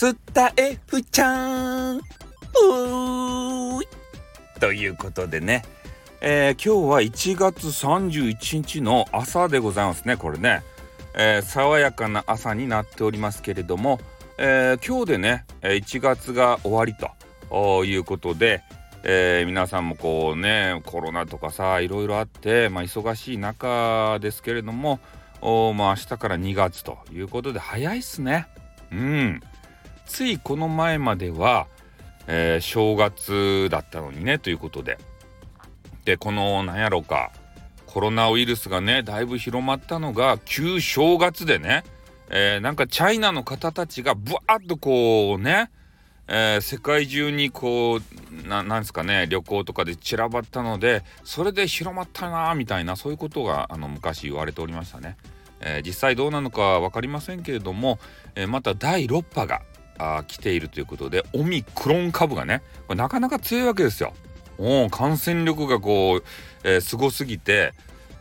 スタエフちゃん。ということでね、えー、今日は1月31日の朝でございますねこれね、えー、爽やかな朝になっておりますけれども、えー、今日でね1月が終わりということで、えー、皆さんもこうねコロナとかさいろいろあって、まあ、忙しい中ですけれどもおまあ明日から2月ということで早いっすね。うん。ついこの前までは、えー、正月だったのにねということででこのなんやろかコロナウイルスがねだいぶ広まったのが旧正月でね、えー、なんかチャイナの方たちがブワッとこうね、えー、世界中にこうななんですかね旅行とかで散らばったのでそれで広まったなみたいなそういうことがあの昔言われておりましたね。えー、実際どうなのか分かりませんけれども、えー、また第6波があ来ているということでオミクロン株がねこれなかなか強いわけですよ。お感染力がこう、えー、すごすぎて、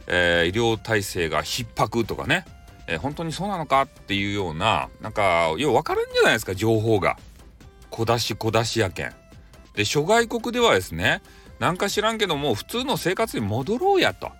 えー、医療体制が逼迫とかね、えー、本当にそうなのかっていうようななんかよう分かるんじゃないですか情報が。小出し小出しやけん。で諸外国ではですねなんか知らんけども普通の生活に戻ろうやと。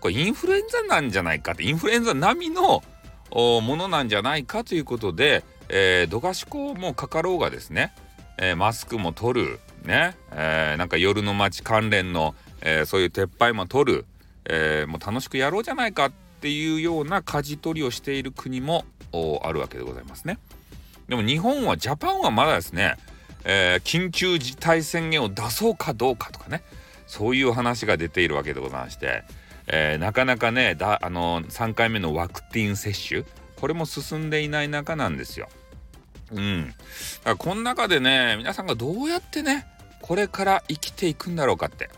これインフルエンザなんじゃないかってインフルエンザ並みのものなんじゃないかということでえー、度がしこもかかろうがですね、えー、マスクも取るね、えー、なんか夜の街関連の、えー、そういう撤廃も取る、えー、もう楽しくやろうじゃないかっていうような舵取りをしている国もあるわけでございますね。でも日本はジャパンはまだですね、えー、緊急事態宣言を出そうかどうかとかねそういう話が出ているわけでございまして、えー、なかなかねだあの3回目のワクチン接種これも進んでいない中なんですよ。うん。だからこの中でね、皆さんがどうやってね、これから生きていくんだろうかって。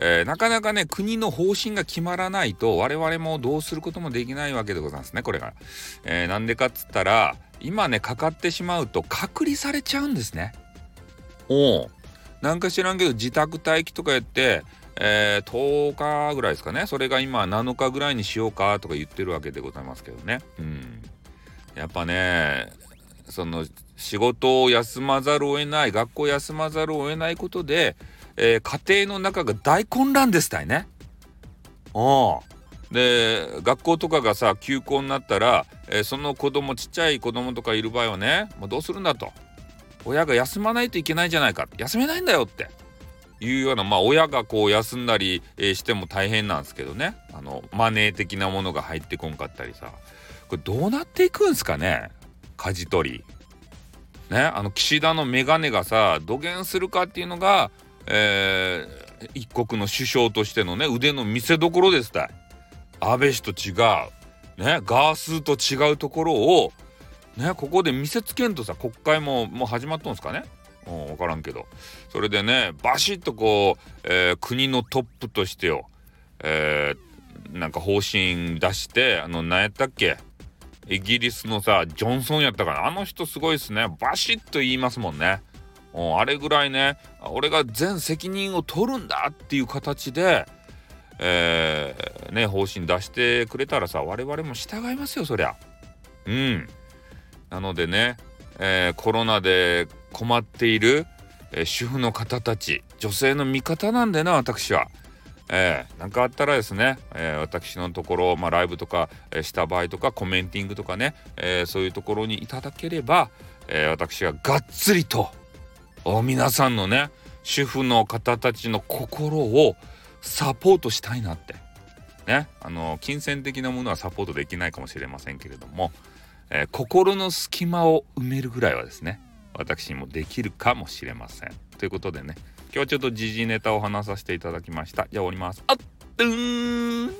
えー、なかなかね、国の方針が決まらないと、我々もどうすることもできないわけでございますね、これが。えー、なんでかっつったら、今ね、かかってしまうと隔離されちゃうんですね。おう。なんか知らんけど、自宅待機とかやって、えー、10日ぐらいですかね。それが今7日ぐらいにしようかとか言ってるわけでございますけどね。うん。やっぱね、その仕事を休まざるを得ない学校を休まざるを得ないことで、えー、家庭の中が大混乱ですたいね。あで学校とかがさ休校になったら、えー、その子供ちっちゃい子供とかいる場合はねもうどうするんだと。親が休まないといけないじゃないか。休めないんだよって。いうようなまあ親がこう休んだり、えー、しても大変なんですけどね。あのマネー的なものが入ってこんかったりさ。これどうなっていくんすかね舵取り。ね、あの岸田の眼鏡がさ土下するかっていうのが、えー、一国の首相としてのね腕の見せ所ですた。安倍氏と違う、ね、ガースーと違うところを、ね、ここで見せつけんとさ国会ももう始まっとんすかねうん、分からんけどそれでねバシッとこう、えー、国のトップとしてよ、えー、なんか方針出してあの何やったっけ？イギリスのさジョンソンやったからあの人すごいっすね。バシッと言いますもんね。うんあれぐらいね俺が全責任を取るんだっていう形でえー、ね方針出してくれたらさ我々も従いますよそりゃ。うん。なのでね、えー、コロナで困っている、えー、主婦の方たち女性の味方なんでな私は。えー、なんかあったらですね、えー、私のところ、まあ、ライブとか、えー、した場合とかコメンティングとかね、えー、そういうところにいただければ、えー、私ががっつりと皆さんのね主婦の方たちの心をサポートしたいなって。ねあの金銭的なものはサポートできないかもしれませんけれども、えー、心の隙間を埋めるぐらいはですね私にもできるかもしれません。ということでね今日はちょっと時事ネタを話させていただきました。じゃあ終わります。あっ、うーん